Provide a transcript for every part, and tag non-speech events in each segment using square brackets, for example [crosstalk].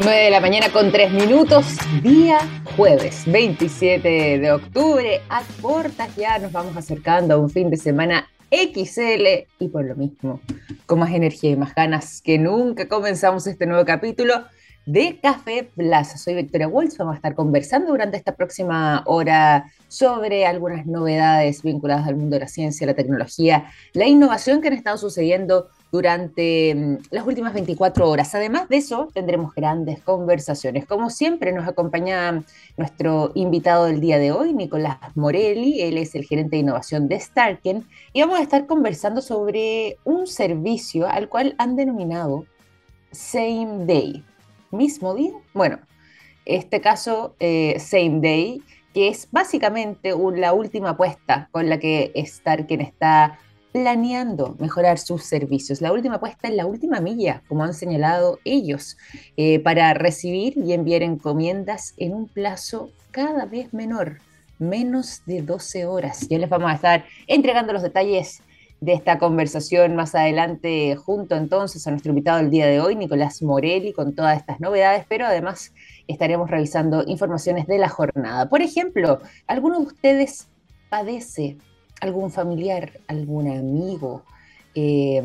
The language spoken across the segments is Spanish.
9 de la mañana con 3 minutos, día jueves 27 de octubre. A ya nos vamos acercando a un fin de semana XL y por lo mismo, con más energía y más ganas que nunca comenzamos este nuevo capítulo de Café Plaza. Soy Victoria Walsh, vamos a estar conversando durante esta próxima hora sobre algunas novedades vinculadas al mundo de la ciencia, la tecnología, la innovación que han estado sucediendo durante mm, las últimas 24 horas. Además de eso, tendremos grandes conversaciones. Como siempre, nos acompaña nuestro invitado del día de hoy, Nicolás Morelli. Él es el gerente de innovación de Starken y vamos a estar conversando sobre un servicio al cual han denominado Same Day. ¿Mismo día? Bueno, este caso, eh, Same Day, que es básicamente la última apuesta con la que Starken está planeando mejorar sus servicios. La última apuesta es la última milla, como han señalado ellos, eh, para recibir y enviar encomiendas en un plazo cada vez menor, menos de 12 horas. Ya les vamos a estar entregando los detalles de esta conversación más adelante junto entonces a nuestro invitado del día de hoy, Nicolás Morelli, con todas estas novedades, pero además estaremos revisando informaciones de la jornada. Por ejemplo, ¿alguno de ustedes padece algún familiar, algún amigo, eh,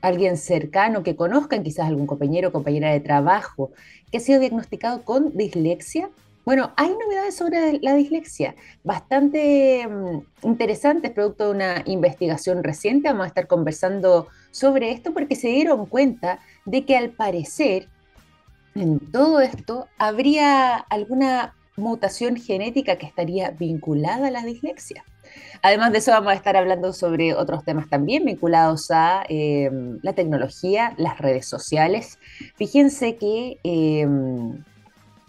alguien cercano que conozcan, quizás algún compañero o compañera de trabajo, que ha sido diagnosticado con dislexia. Bueno, hay novedades sobre la dislexia, bastante mm, interesantes, producto de una investigación reciente. Vamos a estar conversando sobre esto porque se dieron cuenta de que al parecer en todo esto habría alguna mutación genética que estaría vinculada a la dislexia. Además de eso, vamos a estar hablando sobre otros temas también vinculados a eh, la tecnología, las redes sociales. Fíjense que eh,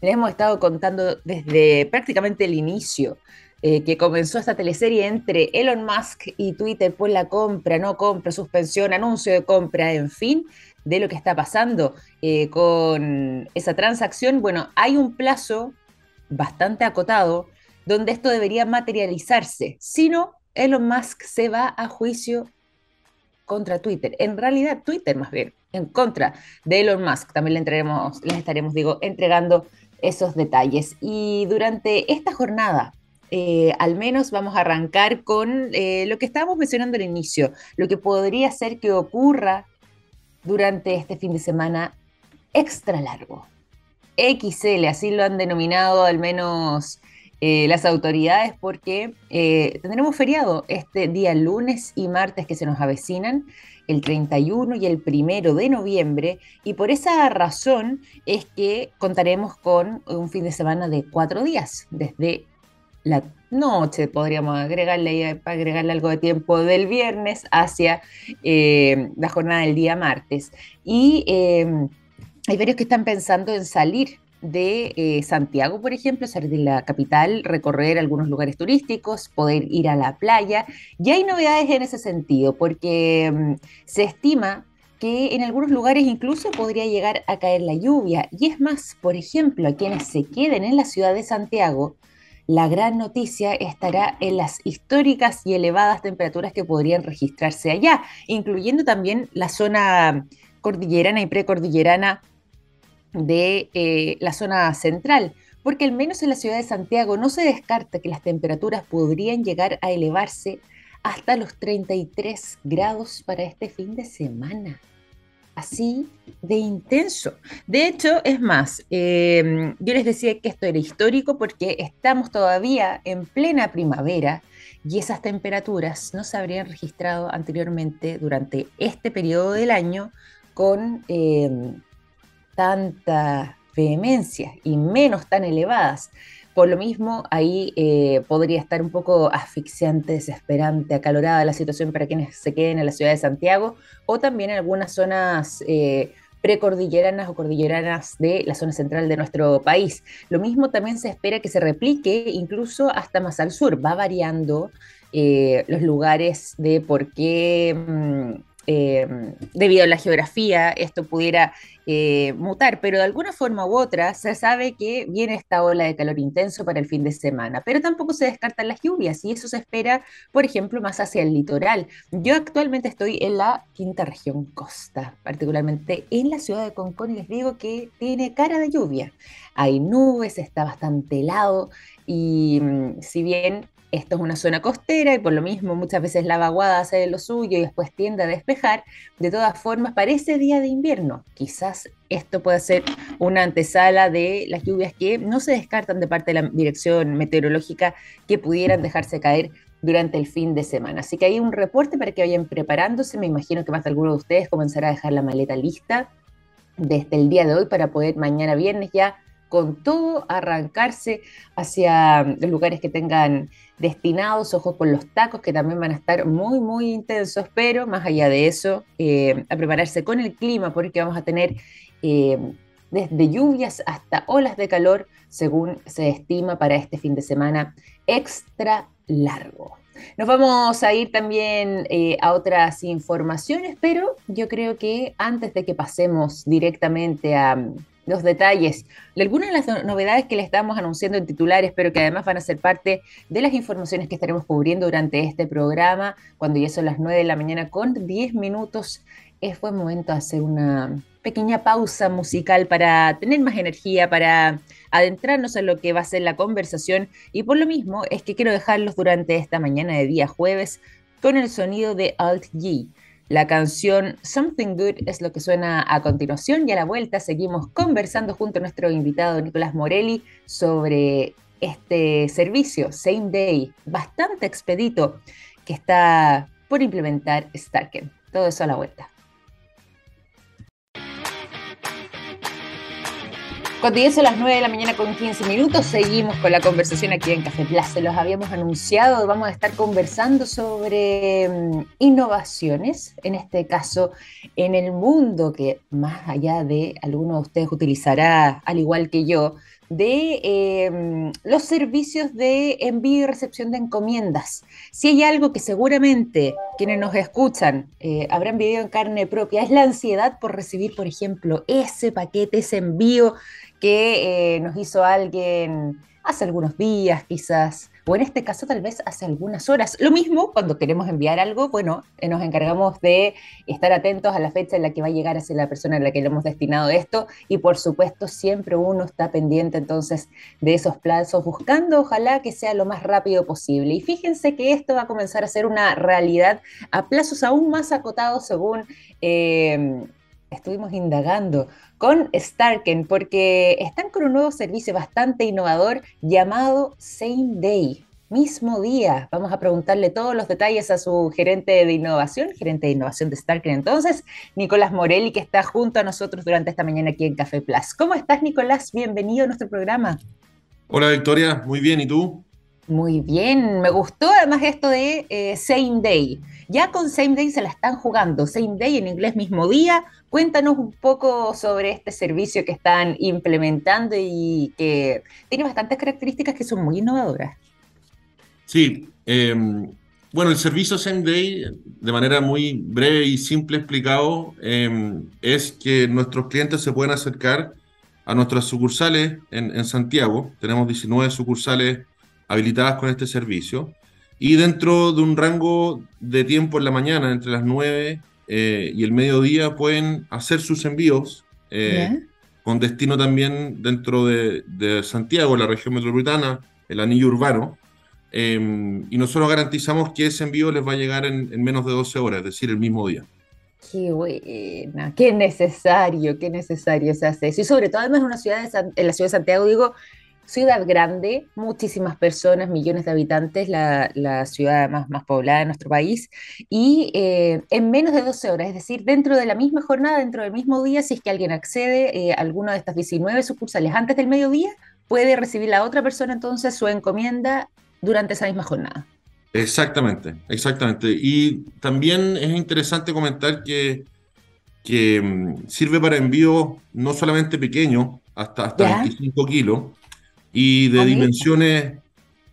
les hemos estado contando desde prácticamente el inicio eh, que comenzó esta teleserie entre Elon Musk y Twitter por la compra, no compra, suspensión, anuncio de compra, en fin, de lo que está pasando con esa transacción. Bueno, hay un plazo bastante acotado donde esto debería materializarse. Si no, Elon Musk se va a juicio contra Twitter. En realidad, Twitter más bien, en contra de Elon Musk. También le entraremos, les estaremos, digo, entregando esos detalles. Y durante esta jornada, eh, al menos vamos a arrancar con eh, lo que estábamos mencionando al inicio, lo que podría ser que ocurra durante este fin de semana extra largo. XL, así lo han denominado al menos eh, las autoridades porque eh, tendremos feriado este día lunes y martes que se nos avecinan, el 31 y el 1 de noviembre, y por esa razón es que contaremos con un fin de semana de cuatro días, desde la noche, podríamos agregarle, agregarle algo de tiempo del viernes hacia eh, la jornada del día martes. Y hay varios que están pensando en salir de eh, Santiago, por ejemplo, salir de la capital, recorrer algunos lugares turísticos, poder ir a la playa. Y hay novedades en ese sentido, porque mm, se estima que en algunos lugares incluso podría llegar a caer la lluvia. Y es más, por ejemplo, a quienes se queden en la ciudad de Santiago, la gran noticia estará en las históricas y elevadas temperaturas que podrían registrarse allá, incluyendo también la zona cordillerana y precordillerana de eh, la zona central, porque al menos en la ciudad de Santiago no se descarta que las temperaturas podrían llegar a elevarse hasta los 33 grados para este fin de semana. Así de intenso. De hecho, es más, em, yo les decía que esto era histórico porque estamos todavía en plena primavera y esas temperaturas no se habrían registrado anteriormente durante este periodo del año con em, tanta vehemencia y menos tan elevadas. Por lo mismo, ahí eh, podría estar un poco asfixiante, desesperante, acalorada la situación para quienes se queden en la ciudad de Santiago o también en algunas zonas eh, precordilleranas o cordilleranas de la zona central de nuestro país. Lo mismo también se espera que se replique incluso hasta más al sur. Va variando eh, los lugares de por qué... Eh, debido a la geografía, esto pudiera eh, mutar, pero de alguna forma u otra se sabe que viene esta ola de calor intenso para el fin de semana, pero tampoco se descartan las lluvias y eso se espera, por ejemplo, más hacia el litoral. Yo actualmente estoy en la quinta región costa, particularmente en la ciudad de Concón y les digo que tiene cara de lluvia. Hay nubes, está bastante helado y mm, si bien esto es una zona costera y por lo mismo muchas veces la vaguada hace lo suyo y después tiende a despejar. De todas formas, parece día de invierno. Quizás esto pueda ser una antesala de las lluvias que no se descartan de parte de la dirección meteorológica que pudieran dejarse caer durante el fin de semana. Así que hay un reporte para que vayan preparándose. Me imagino que más de alguno de ustedes comenzará a dejar la maleta lista desde el día de hoy para poder mañana viernes ya con todo arrancarse hacia los lugares que tengan destinados, ojos con los tacos, que también van a estar muy, muy intensos, pero más allá de eso, eh, a prepararse con el clima, porque vamos a tener eh, desde lluvias hasta olas de calor, según se estima para este fin de semana extra largo. Nos vamos a ir también eh, a otras informaciones, pero yo creo que antes de que pasemos directamente a los detalles de algunas de las novedades que le estamos anunciando en titulares, pero que además van a ser parte de las informaciones que estaremos cubriendo durante este programa, cuando ya son las 9 de la mañana con 10 minutos. Es buen momento de hacer una pequeña pausa musical para tener más energía, para adentrarnos en lo que va a ser la conversación. Y por lo mismo es que quiero dejarlos durante esta mañana de día jueves con el sonido de Alt G la canción Something Good es lo que suena a continuación y a la vuelta seguimos conversando junto a nuestro invitado Nicolás Morelli sobre este servicio Same Day, bastante expedito, que está por implementar Starken. Todo eso a la vuelta. Cuando ya son las 9 de la mañana con 15 minutos, seguimos con la conversación aquí en Café Plaza. Los habíamos anunciado, vamos a estar conversando sobre mm, innovaciones, en este caso en el mundo que más allá de alguno de ustedes utilizará, al igual que yo, de em, los servicios de envío y recepción de encomiendas. Si hay algo que seguramente quienes nos escuchan eh, habrán vivido en carne propia, es la ansiedad por recibir, por ejemplo, ese paquete, ese envío que eh, nos hizo alguien hace algunos días quizás, o en este caso tal vez hace algunas horas. Lo mismo cuando queremos enviar algo, bueno, eh, nos encargamos de estar atentos a la fecha en la que va a llegar hacia la persona a la que le hemos destinado esto y por supuesto siempre uno está pendiente entonces de esos plazos, buscando ojalá que sea lo más rápido posible. Y fíjense que esto va a comenzar a ser una realidad a plazos aún más acotados según... Eh, estuvimos indagando con Starken porque están con un nuevo servicio bastante innovador llamado Same Day. Mismo día, vamos a preguntarle todos los detalles a su gerente de innovación, gerente de innovación de Starken entonces, Nicolás Morelli, que está junto a nosotros durante esta mañana aquí en Café Plus. ¿Cómo estás, Nicolás? Bienvenido a nuestro programa. Hola, Victoria. Muy bien. ¿Y tú? Muy bien. Me gustó además esto de eh, Same Day. Ya con Same Day se la están jugando. Same Day en inglés mismo día. Cuéntanos un poco sobre este servicio que están implementando y que tiene bastantes características que son muy innovadoras. Sí, em, bueno, el servicio Same Day, de manera muy breve y simple explicado, em, es que nuestros clientes se pueden acercar a nuestras sucursales en, en Santiago. Tenemos 19 sucursales habilitadas con este servicio y dentro de un rango de tiempo en la mañana, entre las 9 eh, y el mediodía, pueden hacer sus envíos eh, con destino también dentro de, Santiago, la región metropolitana, el anillo urbano. Em, y nosotros garantizamos que ese envío les va a llegar en, menos de 12 horas, es decir, el mismo día. Qué buena, qué necesario, qué necesario se hace eso. Y sobre todo, además, en, una ciudad en la ciudad de Santiago, digo, ciudad grande, muchísimas personas, millones de habitantes, la, ciudad más, más, poblada de nuestro país, y eh, en menos de 12 horas, es decir, dentro de la misma jornada, dentro del mismo día, si es que alguien accede eh, a alguna de estas 19 sucursales antes del mediodía, puede recibir la otra persona entonces su encomienda durante esa misma jornada. Exactamente, exactamente. Y también es interesante comentar que, que mm, sirve para envío no solamente pequeño, hasta, hasta 25 kilos, y de dimensiones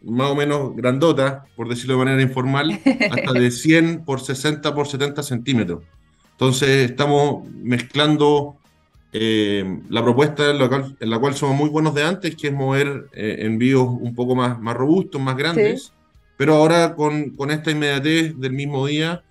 más o menos grandotas, por decirlo de manera informal, hasta de [laughs] 100 por 60 por 70 centímetros. Entonces estamos mezclando eh, la propuesta en la, cual, en la, cual, somos muy buenos de antes, que es mover eh, envíos un poco más, más robustos, más grandes, pero ahora con, con, esta inmediatez del mismo día,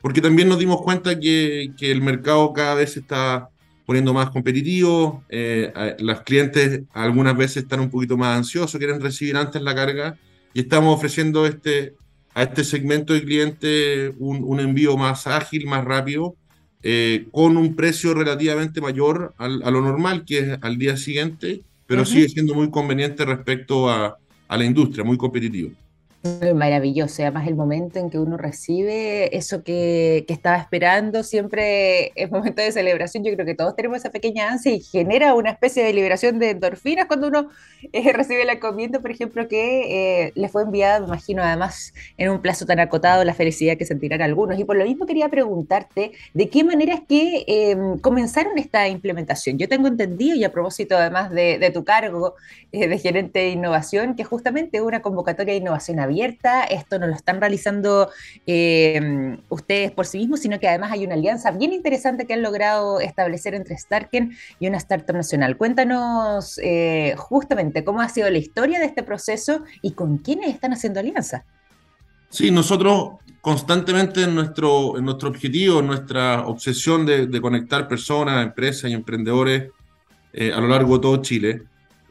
porque también nos dimos cuenta que, que el mercado cada vez está poniendo más competitivo, eh, los clientes algunas veces están un poquito más ansiosos, quieren recibir antes la carga, y estamos ofreciendo este, a este segmento de cliente un, un envío más ágil, más rápido, eh, con un precio relativamente mayor al, a lo normal, que es al día siguiente, pero sigue siendo muy conveniente respecto a, a la industria, muy competitivo. Maravilloso, además el momento en que uno recibe eso que, estaba esperando, siempre es momento de celebración, yo creo que todos tenemos esa pequeña ansia y genera una especie de liberación de endorfinas cuando uno eh, [laughs] recibe la encomienda, por ejemplo, que eh, le fue enviada, me imagino, además en un plazo tan acotado, la felicidad que sentirán algunos. Y por lo mismo quería preguntarte, ¿de qué manera es que em, comenzaron esta implementación? Yo tengo entendido, y a propósito además de, de tu cargo eh, de gerente de innovación, que justamente una convocatoria de innovación abierta. Esto no lo están realizando eh, ustedes por sí mismos, sino que además hay una alianza bien interesante que han logrado establecer entre Starken y una startup nacional. Cuéntanos eh, justamente cómo ha sido la historia de este proceso y con quiénes están haciendo alianza. Sí, nosotros constantemente en nuestro, en nuestro objetivo, en nuestra obsesión de, conectar personas, empresas y emprendedores eh, a lo largo de todo Chile,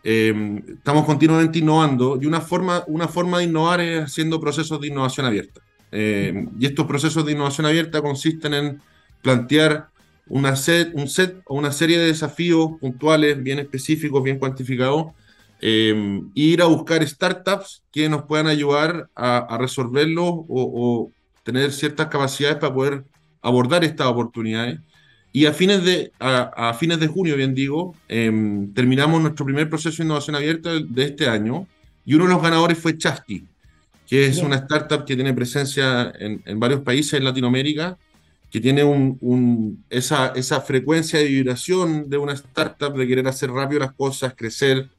eh, estamos continuamente innovando y una forma, una forma de innovar es haciendo procesos de innovación abierta. Eh, y estos procesos de innovación abierta consisten en plantear una set, un set o una serie de desafíos puntuales, bien específicos, bien cuantificados, eh, e ir a buscar startups que nos puedan ayudar a, a resolverlos o, o, tener ciertas capacidades para poder abordar estas oportunidades. Y a fines de, a, a fines de junio, bien digo, eh, terminamos nuestro primer proceso de innovación abierta de este año y uno de los ganadores fue Chasqui, que es bien. una startup que tiene presencia en, en, varios países en Latinoamérica, que tiene un, un, esa, esa frecuencia de vibración de una startup, de querer hacer rápido las cosas, crecer.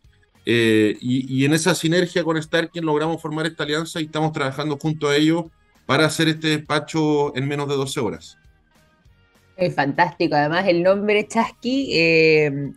Eh, y, y, en esa sinergia con Starken logramos formar esta alianza y estamos trabajando junto a ellos para hacer este despacho en menos de 12 horas. Es fantástico, además el nombre Chasqui eh,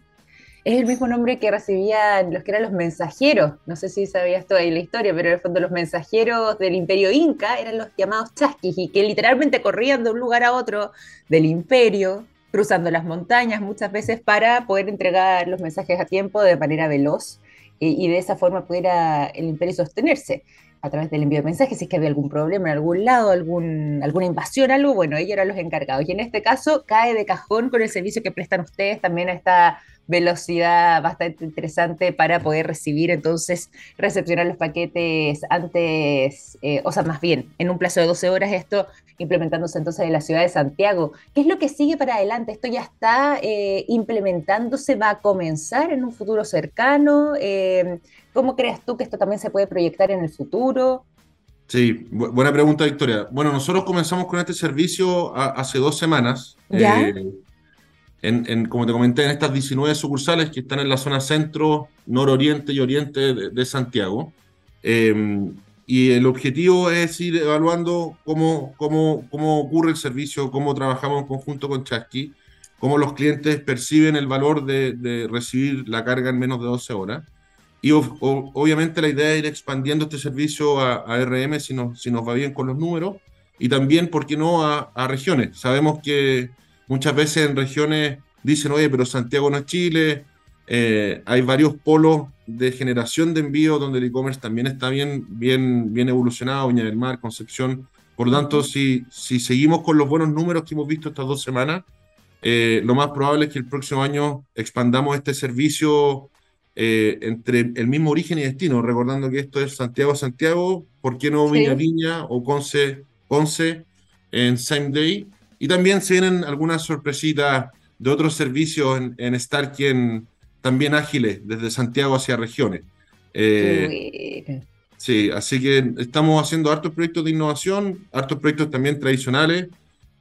es el mismo nombre que recibían los que eran los mensajeros, no sé si sabías toda la historia, pero en el fondo los mensajeros del imperio inca eran los llamados chasquis y que literalmente corrían de un lugar a otro del imperio, cruzando las montañas muchas veces para poder entregar los mensajes a tiempo de manera veloz y, y de esa forma pudiera el imperio sostenerse a través del envío de mensajes, si es que había algún problema en algún lado, algún, alguna invasión, algo, bueno, ellos eran los encargados. Y en este caso cae de cajón con el servicio que prestan ustedes también a esta velocidad bastante interesante para poder recibir, entonces, recepcionar los paquetes antes, eh, o sea, más bien, en un plazo de 12 horas, esto implementándose entonces en la ciudad de Santiago. ¿Qué es lo que sigue para adelante? ¿Esto ya está eh, implementándose? ¿Va a comenzar en un futuro cercano? Eh, ¿Cómo crees tú que esto también se puede proyectar en el futuro? Sí, bu buena pregunta, Victoria. Bueno, nosotros comenzamos con este servicio hace dos semanas. ¿Ya? En, en, como te comenté, en estas 19 sucursales que están en la zona centro, nororiente y oriente de, de Santiago. Eh, y el objetivo es ir evaluando cómo, cómo, cómo ocurre el servicio, cómo trabajamos en conjunto con Chasqui, cómo los clientes perciben el valor de, de recibir la carga en menos de 12 horas. Y o, obviamente la idea es ir expandiendo este servicio a, a RM si nos, si nos va bien con los números y también, ¿por qué no?, a, a, regiones. Sabemos que muchas veces en regiones dicen, oye, pero Santiago no es Chile, eh, hay varios polos de generación de envío donde el e-commerce también está bien, bien, bien evolucionado, Viña del Mar, Concepción. Por lo tanto, si, si seguimos con los buenos números que hemos visto estas dos semanas, eh, lo más probable es que el próximo año expandamos este servicio eh, entre el mismo origen y destino, recordando que esto es Santiago-Santiago, ¿por qué no Viña Viña o Conce, Conce en same day? Y también se vienen algunas sorpresitas de otros servicios en, en Starken también ágiles desde Santiago hacia regiones. Eh, sí, así que estamos haciendo hartos proyectos de innovación, hartos proyectos también tradicionales.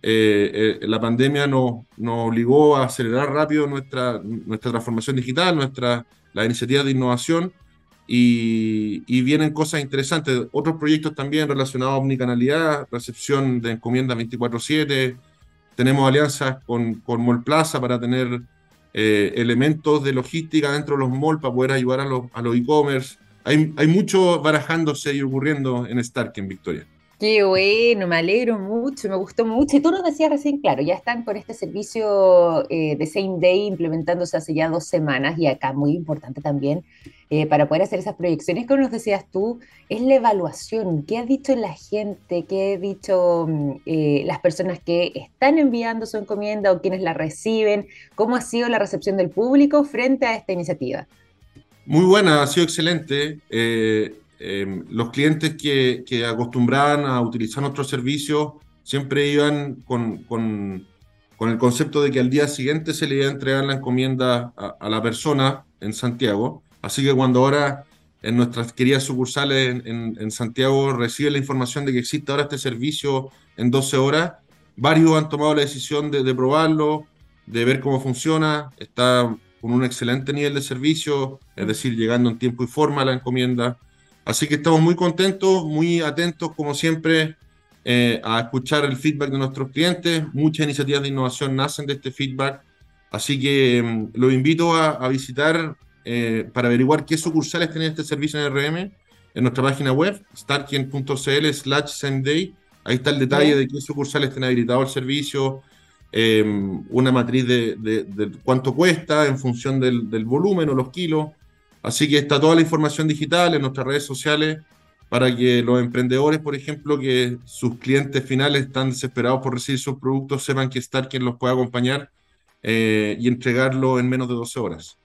Eh, eh, la pandemia nos, nos, obligó a acelerar rápido nuestra, nuestra transformación digital, nuestra, la iniciativa de innovación y, y, vienen cosas interesantes. Otros proyectos también relacionados a omnicanalidad, recepción de encomiendas 24/7, tenemos alianzas con, con Mall Plaza para tener eh, elementos de logística dentro de los malls para poder ayudar a los, a los e-commerce. Hay, hay mucho barajándose y ocurriendo en Stark en Victoria. Qué bueno, me alegro mucho, me gustó mucho. Y tú nos decías recién, claro, ya están con este servicio eh, de Same Day implementándose hace ya dos semanas y acá muy importante también eh, para poder hacer esas proyecciones, como nos decías tú, es la evaluación. ¿Qué ha dicho la gente? ¿Qué ha dicho mm, eh, las personas que están enviando su encomienda o quienes la reciben? ¿Cómo ha sido la recepción del público frente a esta iniciativa? Muy buena, ha sido excelente. Em, los clientes que, que, acostumbraban a utilizar nuestros servicios siempre iban con, con, con, el concepto de que al día siguiente se le iba a entregar la encomienda a, a, la persona en Santiago. Así que cuando ahora en nuestras queridas sucursales en, en, Santiago reciben la información de que existe ahora este servicio en 12 horas, varios han tomado la decisión de, de probarlo, de ver cómo funciona. Está con un excelente nivel de servicio, es decir, llegando en tiempo y forma a la encomienda. Así que estamos muy contentos, muy atentos, como siempre, eh, a escuchar el feedback de nuestros clientes. Muchas iniciativas de innovación nacen de este feedback. Así que um, los invito a, a visitar eh, para averiguar qué sucursales tienen este servicio en RM en nuestra página web, starkien.cl slash same. Ahí está el detalle de qué sucursales tienen habilitado el servicio, eh, una matriz de, de, de, cuánto cuesta en función del, del volumen o los kilos. Así que está toda la información digital en nuestras redes sociales para que los emprendedores, por ejemplo, que sus clientes finales están desesperados por recibir sus productos, sepan que estar quien los pueda acompañar eh, y entregarlo en menos de 12 horas.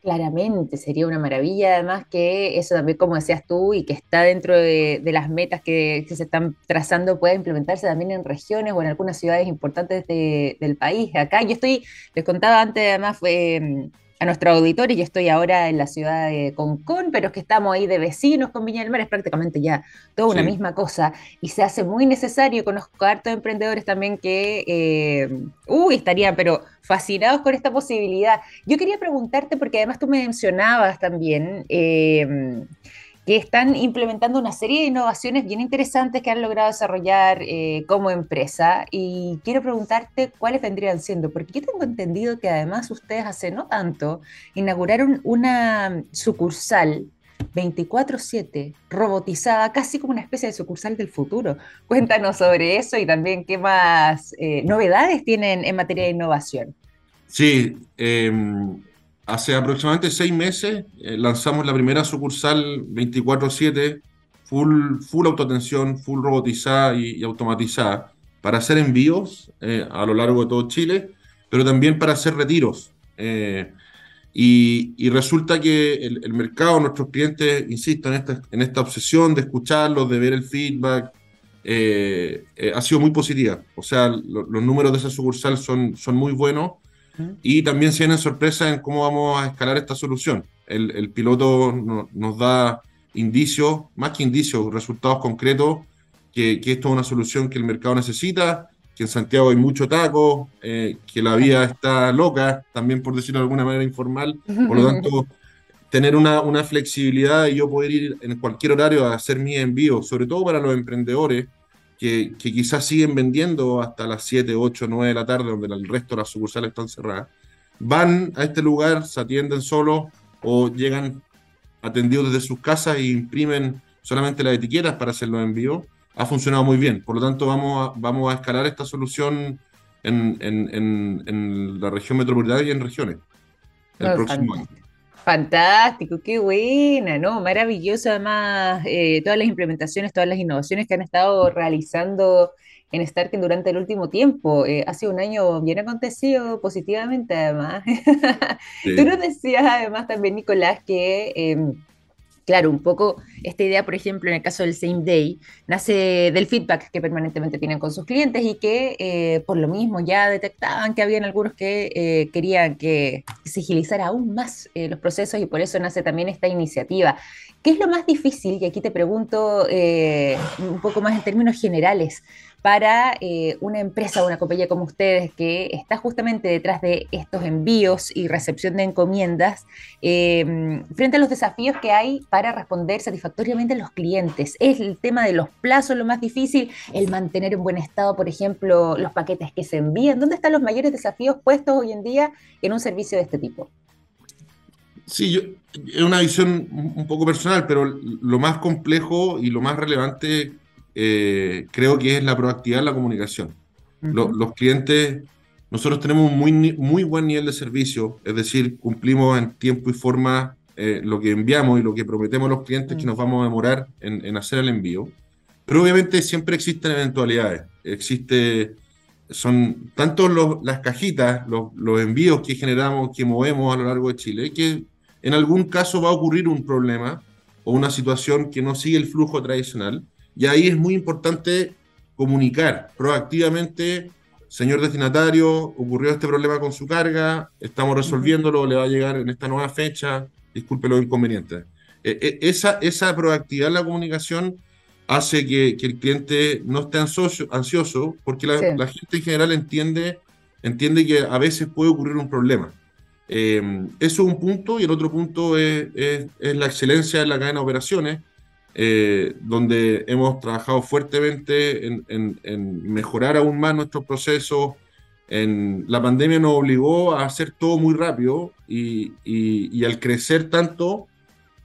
Claramente, sería una maravilla, además que eso también, como decías tú, y que está dentro de, las metas que, se están trazando, pueda implementarse también en regiones o en algunas ciudades importantes de, del país. Acá yo estoy, les contaba antes, además, fue a nuestro auditorio. Yo estoy ahora en la ciudad de Concón, pero es que estamos ahí de vecinos con Viña del Mar, es prácticamente ya toda una sí. misma cosa. Y se hace muy necesario, conozco a hartos emprendedores también que, eh, uy, estarían, pero fascinados con esta posibilidad. Yo quería preguntarte, porque además tú me mencionabas también, eh, que están implementando una serie de innovaciones bien interesantes que han logrado desarrollar eh, como empresa. Y quiero preguntarte cuáles vendrían siendo, porque yo tengo entendido que además ustedes hace no tanto inauguraron una sucursal 24/7, robotizada, casi como una especie de sucursal del futuro. Cuéntanos sobre eso y también qué más eh, novedades tienen en materia de innovación. Sí, eh, hace aproximadamente seis meses eh, lanzamos la primera sucursal 24/7, full, full autoatención, full robotizada y, automatizada, para hacer envíos eh, a lo largo de todo Chile, pero también para hacer retiros. Eh, y, resulta que el, el, mercado, nuestros clientes, insisto, en esta, en esta obsesión de escucharlos, de ver el feedback, ha sido muy positiva. O sea, lo, los números de esa sucursal son, son muy buenos y también se vienen sorpresas en cómo vamos a escalar esta solución. El, piloto no, nos da indicios, más que indicios, resultados concretos, que, que, esto es una solución que el mercado necesita, que en Santiago hay mucho taco, eh, que la vía está loca, también por decirlo de alguna manera informal, por lo tanto, tener una, una flexibilidad y yo poder ir en cualquier horario a hacer mi envío, sobre todo para los emprendedores, que, que, quizás siguen vendiendo hasta las 7, 8, 9 de la tarde, donde el resto de las sucursales están cerradas, van a este lugar, se atienden solos o llegan atendidos desde sus casas e imprimen solamente las etiquetas para hacer los envíos. Ha funcionado muy bien. Por lo tanto, vamos a, vamos a escalar esta solución en, en, en, en la región metropolitana y en regiones el próximo año. Fantástico, qué buena, ¿no? Maravilloso además eh, todas las implementaciones, todas las innovaciones que han estado realizando en Starken durante el último tiempo. Eh, ha sido un año bien acontecido positivamente además. [laughs] Sí. Tú nos decías además también, Nicolás, que... Eh, claro, un poco esta idea, por ejemplo, en el caso del Same Day, nace del feedback que permanentemente tienen con sus clientes y que eh, por lo mismo ya detectaban que habían algunos que eh, querían que se agilizara aún más eh, los procesos y por eso nace también esta iniciativa. ¿Qué es lo más difícil? Y aquí te pregunto un poco más en términos generales para eh, una empresa o una compañía como ustedes que está justamente detrás de estos envíos y recepción de encomiendas eh, frente a los desafíos que hay para responder satisfactoriamente a los clientes? ¿Es el tema de los plazos lo más difícil? ¿El mantener en buen estado, por ejemplo, los paquetes que se envían? ¿Dónde están los mayores desafíos puestos hoy en día en un servicio de este tipo? Sí, yo, es una visión un poco personal, pero lo más complejo y lo más relevante eh, creo que es la proactividad en la comunicación. los clientes, nosotros tenemos un muy, muy buen nivel de servicio, es decir, cumplimos en tiempo y forma eh, lo que enviamos y lo que prometemos a los clientes que nos vamos a demorar en, hacer el envío. Pero obviamente siempre existen eventualidades. Existe, son tanto las cajitas, los, los envíos que generamos, que movemos a lo largo de Chile, que en algún caso va a ocurrir un problema o una situación que no sigue el flujo tradicional. Y ahí es muy importante comunicar proactivamente, señor destinatario, ocurrió este problema con su carga, estamos resolviéndolo, le va a llegar en esta nueva fecha, disculpe los inconvenientes. E, e, esa, esa proactividad en la comunicación hace que, el cliente no esté ansioso, ansioso porque la, la, gente en general entiende, entiende que a veces puede ocurrir un problema. Eh, eso es un punto y el otro punto es, la excelencia en la cadena de operaciones, eh, donde hemos trabajado fuertemente en, mejorar aún más nuestros procesos. En, la pandemia nos obligó a hacer todo muy rápido y, al crecer tanto,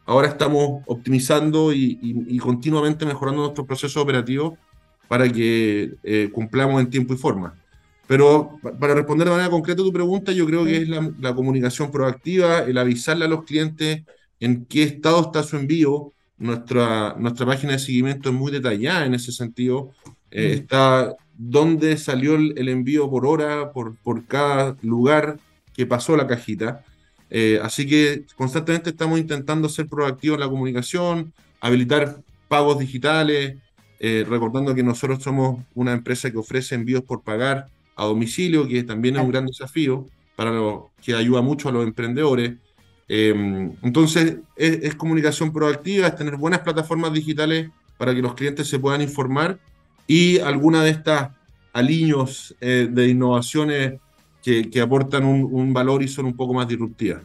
ahora estamos optimizando y, continuamente mejorando nuestros procesos operativos para que eh, cumplamos en tiempo y forma. Pero para responder de manera concreta a tu pregunta, yo creo que es la, comunicación proactiva, el avisarle a los clientes en qué estado está su envío. Nuestra, nuestra página de seguimiento es muy detallada en ese sentido. Eh, está dónde salió el, envío por hora, por, por cada lugar que pasó la cajita. Eh, así que constantemente estamos intentando ser proactivos en la comunicación, habilitar pagos digitales, eh, recordando que nosotros somos una empresa que ofrece envíos por pagar a domicilio, que también es un gran desafío para lo que ayuda mucho a los emprendedores. Em, entonces, es, comunicación proactiva, es tener buenas plataformas digitales para que los clientes se puedan informar y alguna de estas aliños eh, de innovaciones que, que aportan un, un valor y son un poco más disruptivas.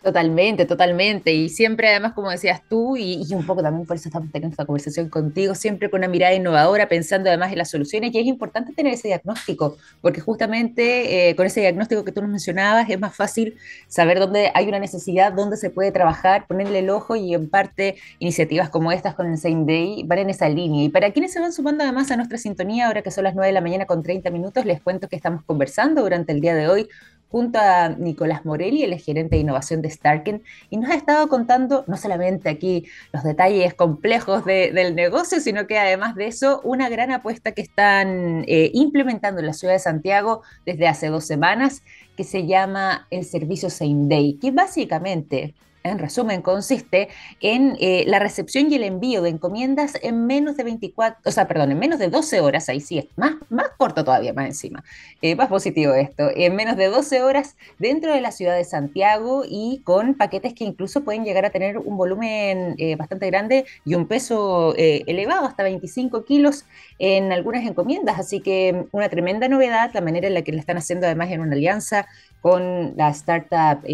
Totalmente, totalmente. Y siempre, además, como decías tú, y, un poco también por eso estamos teniendo esta conversación contigo, siempre con una mirada innovadora, pensando además en las soluciones. Y es importante tener ese diagnóstico, porque justamente eh, con ese diagnóstico que tú nos mencionabas, es más fácil saber dónde hay una necesidad, dónde se puede trabajar, ponerle el ojo y en parte iniciativas como estas con el Same Day van en esa línea. Y para quienes se van sumando además a nuestra sintonía, ahora que son las 9 de la mañana con 30 minutos, les cuento que estamos conversando durante el día de hoy junto a Nicolás Morelli, el gerente de innovación de Starken, y nos ha estado contando no solamente aquí los detalles complejos del negocio, sino que además de eso, una gran apuesta que están eh, implementando en la ciudad de Santiago desde hace dos semanas, que se llama el servicio Same Day, que básicamente en resumen, consiste en eh, la recepción y el envío de encomiendas en menos de 24, o sea, perdón, en menos de 12 horas, ahí sí es más, más corto todavía, más encima, eh, más positivo esto, en menos de 12 horas dentro de la ciudad de Santiago y con paquetes que incluso pueden llegar a tener un volumen eh, bastante grande y un peso elevado, hasta 25 kilos en algunas encomiendas, así que una tremenda novedad, la manera en la que le están haciendo además en una alianza con la startup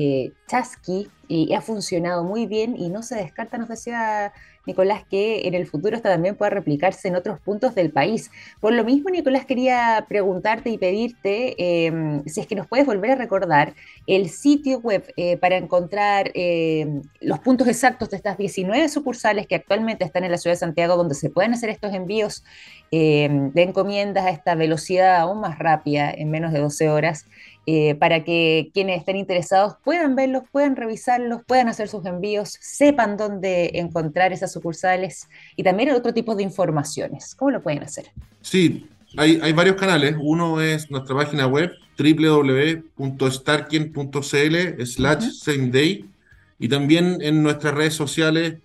Chasky y ha funcionado muy bien y no se descarta, nos decía Nicolás, que en el futuro esto también pueda replicarse en otros puntos del país. Por lo mismo, Nicolás, quería preguntarte y pedirte em, si es que nos puedes volver a recordar el sitio web eh, para encontrar em, los puntos exactos de estas 19 sucursales que actualmente están en la ciudad de Santiago, donde se pueden hacer estos envíos em, de encomiendas a esta velocidad aún más rápida, en menos de 12 horas. Eh, para que quienes estén interesados puedan verlos, puedan revisarlos, puedan hacer sus envíos, sepan dónde encontrar esas sucursales y también otro tipo de informaciones. ¿Cómo lo pueden hacer? Sí, hay, hay varios canales. Uno es nuestra página web www.starken.cl slash same day y también en nuestras redes sociales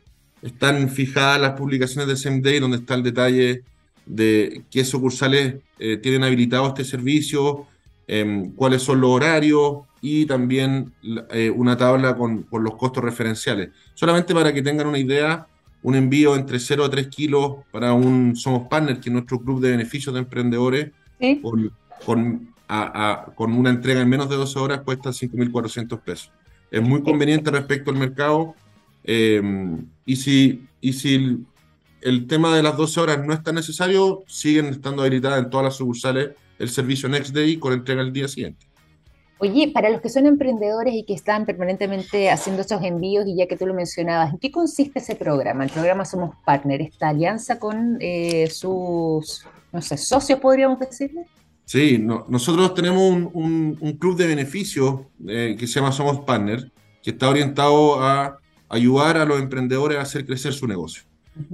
están fijadas las publicaciones de Same Day donde está el detalle de qué sucursales eh, tienen habilitado este servicio, Em, cuáles son los horarios y también eh, una tabla con, los costos referenciales. Solamente para que tengan una idea, un envío entre 0 a 3 kilos para un Somos Partner, que es nuestro club de beneficios de emprendedores, con, con, con, una entrega en menos de 12 horas cuesta 5.400 pesos. Es muy conveniente respecto al mercado. Eh, y si, y si el tema de las 12 horas no es tan necesario, siguen estando habilitadas en todas las sucursales el servicio Next Day con entrega el día siguiente. Oye, para los que son emprendedores y que están permanentemente haciendo esos envíos, y ya que tú lo mencionabas, ¿en qué consiste ese programa? El programa Somos Partner, esta alianza con eh, sus, no sé, socios, podríamos decirle. Sí, nosotros tenemos un, club de beneficios eh, que se llama Somos Partner, que está orientado a ayudar a los emprendedores a hacer crecer su negocio.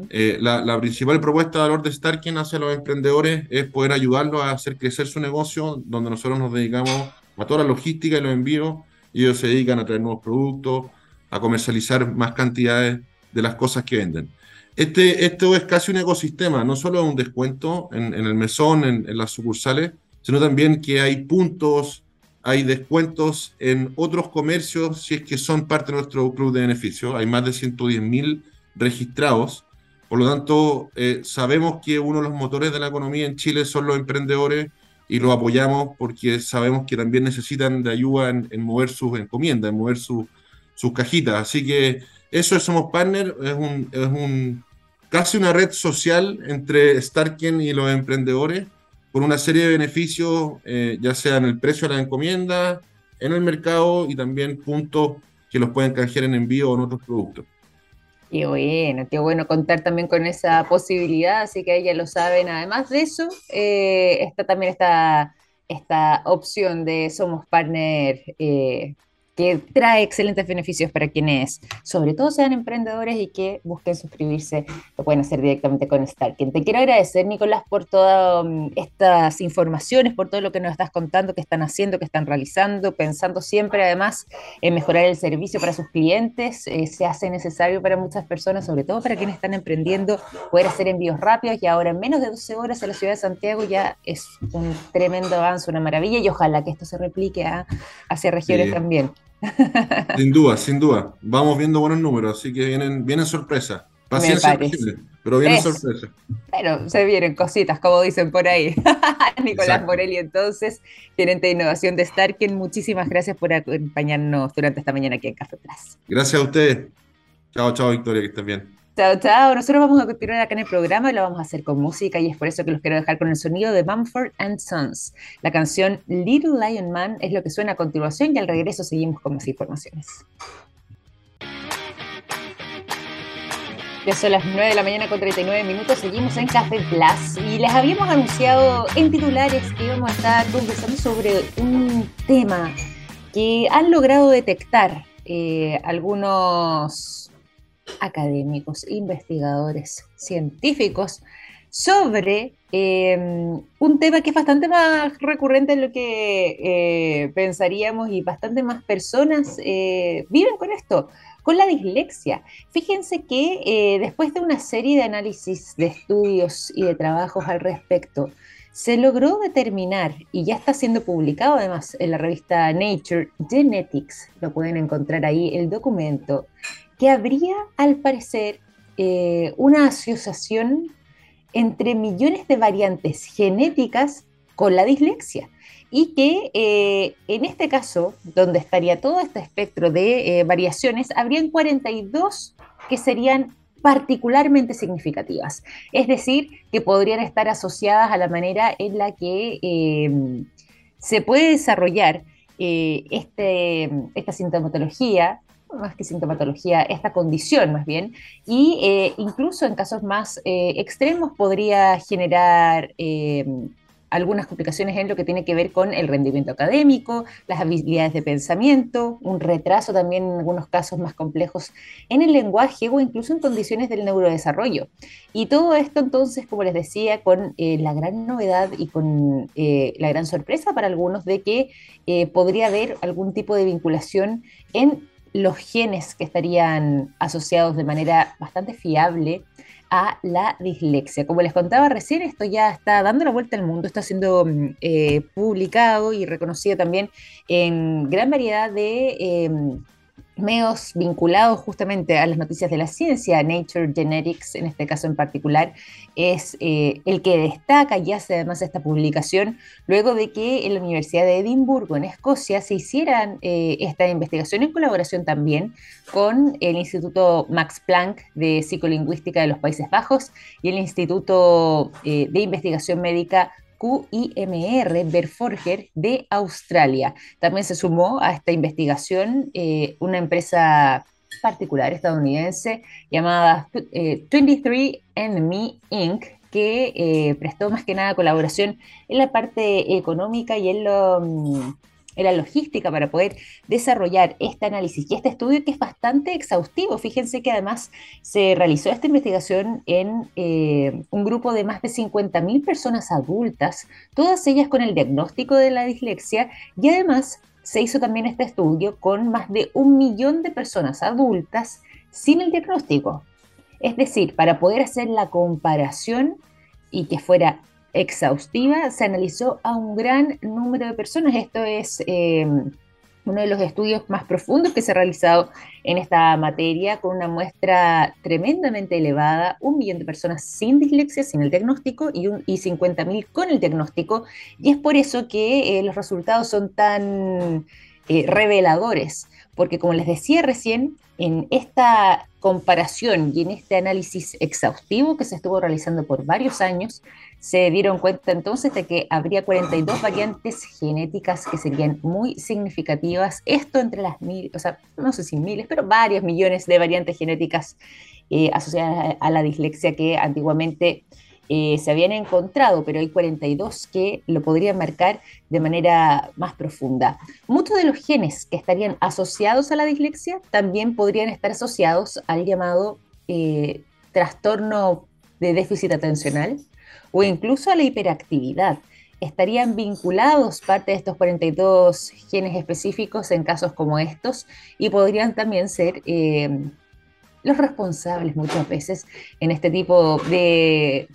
Eh, la, principal propuesta de valor de Starken hacia los emprendedores es poder ayudarlos a hacer crecer su negocio, donde nosotros nos dedicamos a toda la logística y los envíos, y ellos se dedican a traer nuevos productos, a comercializar más cantidades de las cosas que venden. Este, esto es casi un ecosistema, no solo un descuento en, el mesón, en, las sucursales, sino también que hay puntos, hay descuentos en otros comercios si es que son parte de nuestro club de beneficios. Hay más de 110 mil registrados. Por lo tanto, eh, sabemos que uno de los motores de la economía en Chile son los emprendedores y los apoyamos porque sabemos que también necesitan de ayuda en, mover sus encomiendas, en mover sus cajitas. Así que eso es Somos Partner, es, un, es un, casi una red social entre Starken y los emprendedores con una serie de beneficios, eh, ya sea en el precio de la encomienda, en el mercado y también puntos que los pueden canjear en envío o en otros productos. Qué bueno, qué bueno contar también con esa posibilidad, así que ya lo saben. Además de eso, eh, está también esta, esta opción de Somos Partner eh, que trae excelentes beneficios para quienes, sobre todo, sean emprendedores y que busquen suscribirse, lo pueden hacer directamente con Starken. Te quiero agradecer, Nicolás, por todas mm, estas informaciones, por todo lo que nos estás contando, que están haciendo, que están realizando, pensando siempre, además, en mejorar el servicio para sus clientes. Eh, se hace necesario para muchas personas, sobre todo para quienes están emprendiendo, poder hacer envíos rápidos y ahora en menos de 12 horas a la ciudad de Santiago ya es un tremendo avance, una maravilla y ojalá que esto se replique a, hacia regiones también. Sin duda, sin duda. Vamos viendo buenos números, así que vienen, vienen sorpresas. Paciencia, pero vienen sorpresas. Pero se vienen cositas, como dicen por ahí. [laughs] Nicolás Morelli, entonces, gerente de innovación de Starken, muchísimas gracias por acompañarnos durante esta mañana aquí en Café Plus. Gracias a ustedes. Chao, chao, Victoria, que estén bien. Chao, chao. Nosotros vamos a continuar acá en el programa y lo vamos a hacer con música y es por eso que los quiero dejar con el sonido de Mumford and Sons. La canción Little Lion Man es lo que suena a continuación y al regreso seguimos con más informaciones. Ya son las 9 de la mañana con 39 minutos, seguimos en Café Plus y les habíamos anunciado en titulares que íbamos a estar conversando sobre un tema que han logrado detectar eh, algunos académicos, investigadores, científicos, sobre em, un tema que es bastante más recurrente de lo que eh, pensaríamos y bastante más personas eh, viven con esto, con la dislexia. Fíjense que eh, después de una serie de análisis de estudios y de trabajos al respecto, se logró determinar, y ya está siendo publicado además en la revista Nature Genetics, lo pueden encontrar ahí, el documento, que habría, al parecer, eh, una asociación entre millones de variantes genéticas con la dislexia. Y que eh, en este caso, donde estaría todo este espectro de eh, variaciones, habrían 42 que serían particularmente significativas, es decir, que podrían estar asociadas a la manera en la que se puede desarrollar este, esta sintomatología más que sintomatología, esta condición más bien, y eh, incluso en casos más eh, extremos podría generar eh, algunas complicaciones en lo que tiene que ver con el rendimiento académico, las habilidades de pensamiento, un retraso también en algunos casos más complejos en el lenguaje o incluso en condiciones del neurodesarrollo. Y todo esto entonces, como les decía, con la gran novedad y con la gran sorpresa para algunos de que podría haber algún tipo de vinculación en los genes que estarían asociados de manera bastante fiable a la dislexia. Como les contaba recién, esto ya está dando la vuelta al mundo, está siendo mm, eh, publicado y reconocido también en gran variedad de em, medios vinculados justamente a las noticias de la ciencia, Nature Genetics en este caso en particular, es eh, el que destaca y hace además esta publicación luego de que en la Universidad de Edimburgo, en Escocia, se hicieran eh, esta investigación en colaboración también con el Instituto Max Planck de Psicolingüística de los Países Bajos y el Instituto eh, de Investigación Médica QIMR Berforger de Australia. También se sumó a esta investigación eh, una empresa particular estadounidense llamada 23andMe eh, Inc., que eh, prestó más que nada colaboración en la parte económica y en lo mm, en la logística para poder desarrollar este análisis y este estudio que es bastante exhaustivo. Fíjense que además se realizó esta investigación en eh, un grupo de más de 50.000 personas adultas, todas ellas con el diagnóstico de la dislexia y además se hizo también este estudio con más de un millón de personas adultas sin el diagnóstico. Es decir, para poder hacer la comparación y que fuera exhaustiva, se analizó a un gran número de personas. Esto es eh, uno de los estudios más profundos que se ha realizado en esta materia, con una muestra tremendamente elevada, un millón de personas sin dislexia, sin el diagnóstico, y, y 50.000 con el diagnóstico. Y es por eso que eh, los resultados son tan eh, reveladores, porque como les decía recién, en esta comparación y en este análisis exhaustivo que se estuvo realizando por varios años, se dieron cuenta entonces de que habría 42 variantes genéticas que serían muy significativas. Esto entre las mil, o sea, no sé si miles, pero varios millones de variantes genéticas eh, asociadas a la dislexia que antiguamente eh, se habían encontrado, pero hay 42 que lo podrían marcar de manera más profunda. Muchos de los genes que estarían asociados a la dislexia también podrían estar asociados al llamado eh, trastorno de déficit atencional, o incluso a la hiperactividad. Estarían vinculados parte de estos 42 genes específicos en casos como estos y podrían también ser eh, los responsables muchas veces en este tipo de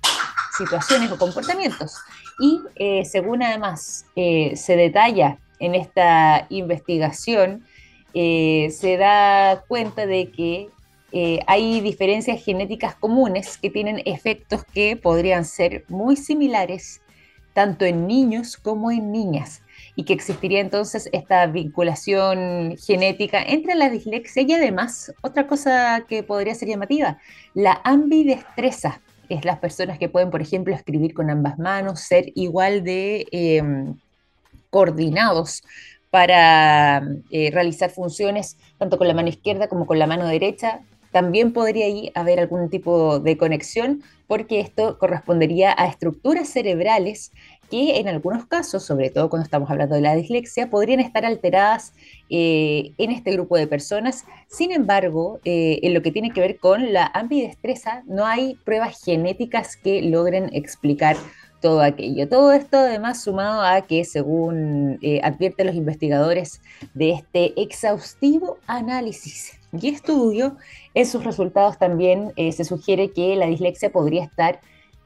situaciones o comportamientos. Y eh, según además eh, se detalla en esta investigación, se da cuenta de que eh, hay diferencias genéticas comunes que tienen efectos que podrían ser muy similares tanto en niños como en niñas y que existiría entonces esta vinculación genética entre la dislexia y además otra cosa que podría ser llamativa, la ambidestreza. Es las personas que pueden, por ejemplo, escribir con ambas manos, ser igual de em, coordinados para eh, realizar funciones tanto con la mano izquierda como con la mano derecha, también podría ahí haber algún tipo de conexión porque esto correspondería a estructuras cerebrales que en algunos casos, sobre todo cuando estamos hablando de la dislexia, podrían estar alteradas eh, en este grupo de personas. Sin embargo, eh, en lo que tiene que ver con la ambidestreza, no hay pruebas genéticas que logren explicar todo aquello. Todo esto además sumado a que, según eh, advierten los investigadores de este exhaustivo análisis y estudio, en sus resultados también se sugiere que la dislexia podría estar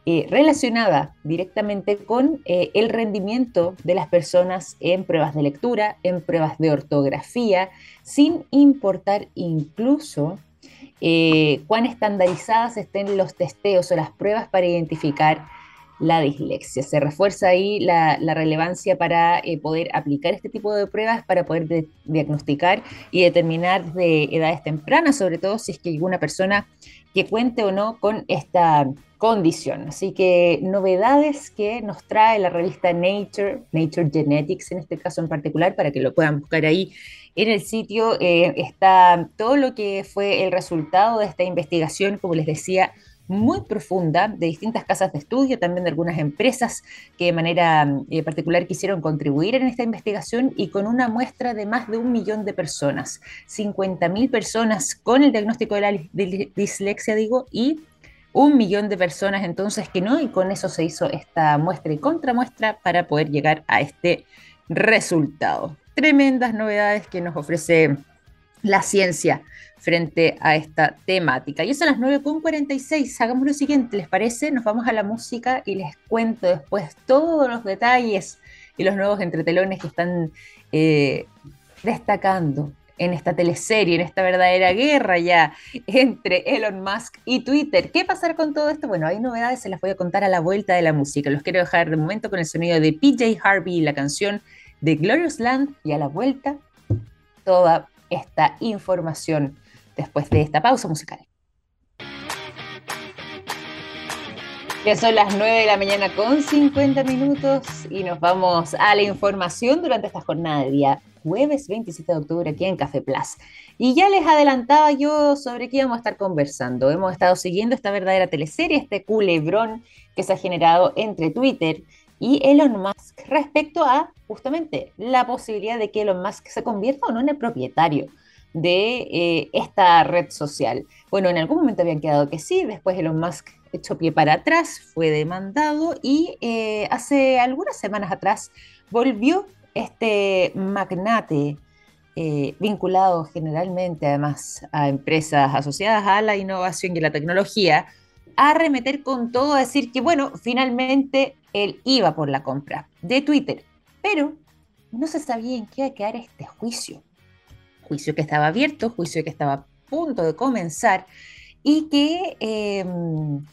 eh, relacionada directamente con eh, el rendimiento de las personas en pruebas de lectura, en pruebas de ortografía, sin importar incluso cuán estandarizadas estén los testeos o las pruebas para identificar la dislexia. Se refuerza ahí la, relevancia para eh, poder aplicar este tipo de pruebas, para poder diagnosticar y determinar de edades tempranas, sobre todo si es que alguna persona que cuente o no con esta condición. Así que novedades que nos trae la revista Nature, Nature Genetics en este caso en particular, para que lo puedan buscar ahí en el sitio, eh, está todo lo que fue el resultado de esta investigación, como les decía, muy profunda de distintas casas de estudio, también de algunas empresas que de manera eh, particular quisieron contribuir en esta investigación y con una muestra de más de un millón de personas, 50.000 personas con el diagnóstico de la dislexia, digo, y un millón de personas entonces que no, y con eso se hizo esta muestra y contramuestra para poder llegar a este resultado. Tremendas novedades que nos ofrece la ciencia frente a esta temática. Y eso a las 9.46. Hagamos lo siguiente, ¿les parece? Nos vamos a la música y les cuento después todos los detalles y los nuevos entretelones que están eh, destacando en esta teleserie, en esta verdadera guerra ya entre Elon Musk y Twitter. ¿Qué pasará con todo esto? Bueno, hay novedades, se las voy a contar a la vuelta de la música. Los quiero dejar de momento con el sonido de PJ Harvey y la canción de Glorious Land y a la vuelta toda esta información después de esta pausa musical. Ya son las 9 de la mañana con 50 minutos y nos vamos a la información durante esta jornada de día jueves 27 de octubre aquí en Café Plus. Y ya les adelantaba yo sobre qué íbamos a estar conversando. Hemos estado siguiendo esta verdadera teleserie, este culebrón que se ha generado entre Twitter y Elon Musk respecto a justamente la posibilidad de que Elon Musk se convierta o no en el propietario de eh, esta red social. Bueno, en algún momento habían quedado que sí, después Elon Musk echó pie para atrás, fue demandado y eh, hace algunas semanas atrás volvió este magnate eh, vinculado generalmente además a empresas asociadas a la innovación y la tecnología, a remeter con todo a decir que, bueno, finalmente él iba por la compra de Twitter, pero no se sabía en qué iba a quedar este juicio. Juicio que estaba abierto, juicio que estaba a punto de comenzar y que em,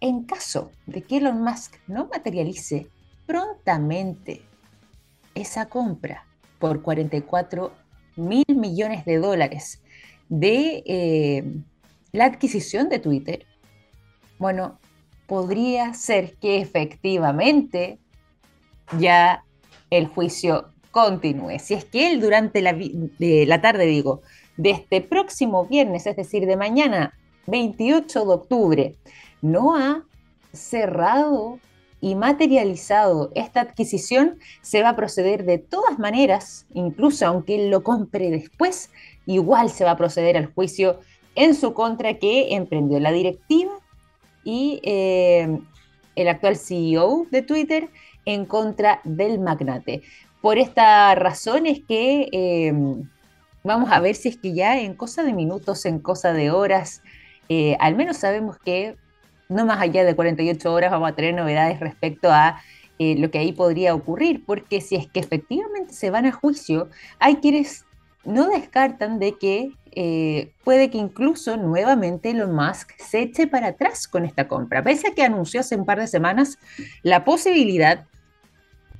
en caso de que Elon Musk no materialice prontamente esa compra por 44 mil millones de dólares de eh, la adquisición de Twitter, bueno, podría ser que efectivamente ya el juicio continúe. Si es que él durante la, la tarde, digo, de este próximo viernes, es decir, de mañana 28 de octubre, no ha cerrado y materializado esta adquisición, se va a proceder de todas maneras, incluso aunque él lo compre después, igual se va a proceder al juicio en su contra que emprendió la directiva y eh, el actual CEO de Twitter en contra del magnate. Por esta razón es que eh, vamos a ver si es que ya en cosa de minutos, en cosa de horas, eh, al menos sabemos que no más allá de 48 horas vamos a tener novedades respecto a eh, lo que ahí podría ocurrir, porque si es que efectivamente se van a juicio, hay quienes no descartan de que eh, puede que incluso nuevamente Elon Musk se eche para atrás con esta compra, pese a que anunció hace un par de semanas la posibilidad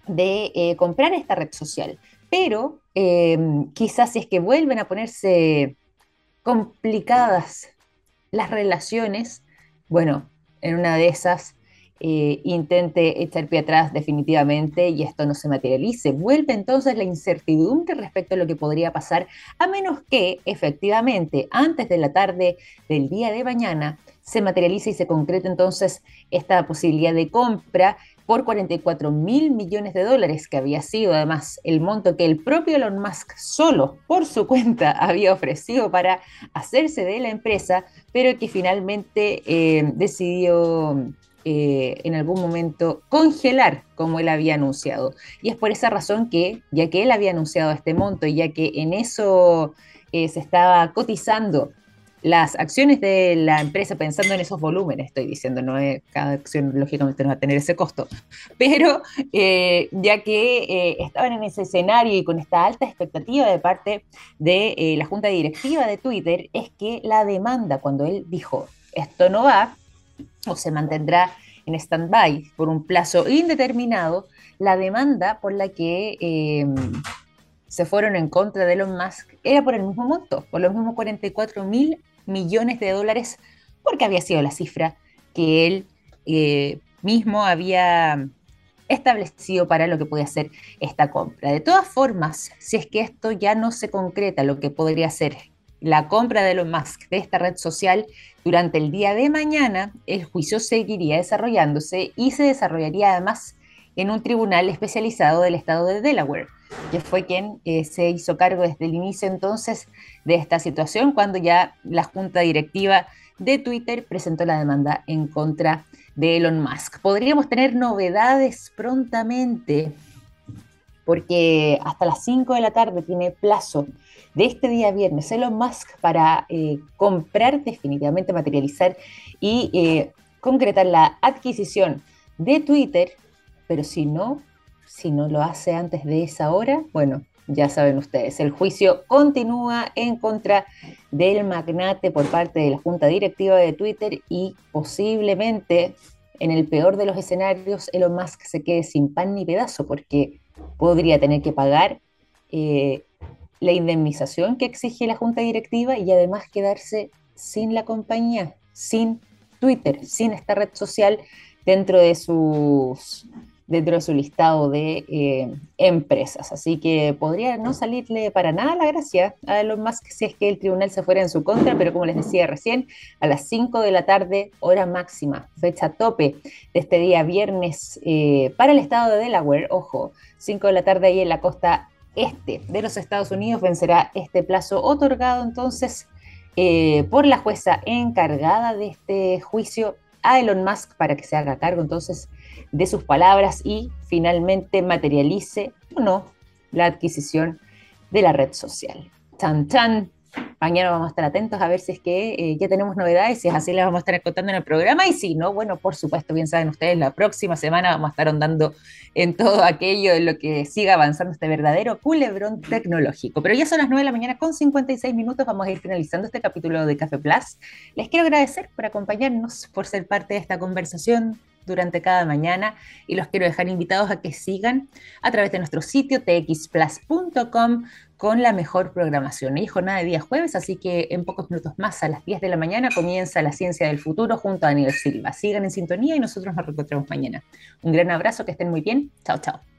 de eh, comprar esta red social. Pero quizás si es que vuelven a ponerse complicadas las relaciones, bueno, en una de esas eh, intente echar pie atrás definitivamente y esto no se materialice. Vuelve entonces la incertidumbre respecto a lo que podría pasar, a menos que efectivamente antes de la tarde del día de mañana se materialice y se concrete entonces esta posibilidad de compra por 44 mil millones de dólares, que había sido además el monto que el propio Elon Musk solo por su cuenta [laughs] había ofrecido para hacerse de la empresa, pero que finalmente eh, decidió eh, en algún momento congelar como él había anunciado. Y es por esa razón que, ya que él había anunciado este monto y ya que en eso eh, se estaba cotizando las acciones de la empresa, pensando en esos volúmenes, estoy diciendo, no cada acción lógicamente no va a tener ese costo, pero eh, ya que eh, estaban en ese escenario y con esta alta expectativa de parte de eh, la junta directiva de Twitter, es que la demanda, cuando él dijo, esto no va, o se mantendrá en stand-by por un plazo indeterminado, la demanda por la que se fueron en contra de Elon Musk era por el mismo monto, por los mismos 44 mil millones de dólares, porque había sido la cifra que él eh, mismo había establecido para lo que podía ser esta compra. De todas formas, si es que esto ya no se concreta, lo que podría ser la compra de Elon Musk de esta red social durante el día de mañana, el juicio seguiría desarrollándose y se desarrollaría además en un tribunal especializado del estado de Delaware que fue quien eh, se hizo cargo desde el inicio entonces de esta situación, cuando ya la junta directiva de Twitter presentó la demanda en contra de Elon Musk. Podríamos tener novedades prontamente, porque hasta las 5 de la tarde tiene plazo de este día viernes Elon Musk para eh, comprar definitivamente, materializar y eh, concretar la adquisición de Twitter, pero si no, si no lo hace antes de esa hora, bueno, ya saben ustedes, el juicio continúa en contra del magnate por parte de la Junta Directiva de Twitter y posiblemente, en el peor de los escenarios, Elon Musk se quede sin pan ni pedazo porque podría tener que pagar eh, la indemnización que exige la Junta Directiva y además quedarse sin la compañía, sin Twitter, sin esta red social dentro de sus dentro de su listado de eh, empresas. Así que podría no salirle para nada la gracia a Elon Musk si es que el tribunal se fuera en su contra, pero como les decía recién, a las 5 de la tarde, hora máxima, fecha tope de este día viernes eh, para el estado de Delaware, ojo, 5 de la tarde ahí en la costa este de los Estados Unidos vencerá este plazo otorgado entonces eh, por la jueza encargada de este juicio a Elon Musk para que se haga cargo entonces de sus palabras y finalmente materialice o no la adquisición de la red social. Chan, chan. Mañana vamos a estar atentos a ver si es que eh, ya tenemos novedades, si es así las vamos a estar contando en el programa y si no, bueno, por supuesto, bien saben ustedes, la próxima semana vamos a estar andando en todo aquello de lo que siga avanzando este verdadero culebrón tecnológico. Pero ya son las 9 de la mañana con 56 minutos, vamos a ir finalizando este capítulo de Café Plus. Les quiero agradecer por acompañarnos, por ser parte de esta conversación durante cada mañana y los quiero dejar invitados a que sigan a través de nuestro sitio txplus.com con la mejor programación. Hay jornada de día jueves, así que en pocos minutos más, a las 10 de la mañana, comienza la ciencia del futuro junto a Daniel Silva. Sigan en sintonía y nosotros nos reencontramos mañana. Un gran abrazo, que estén muy bien. Chao, chao.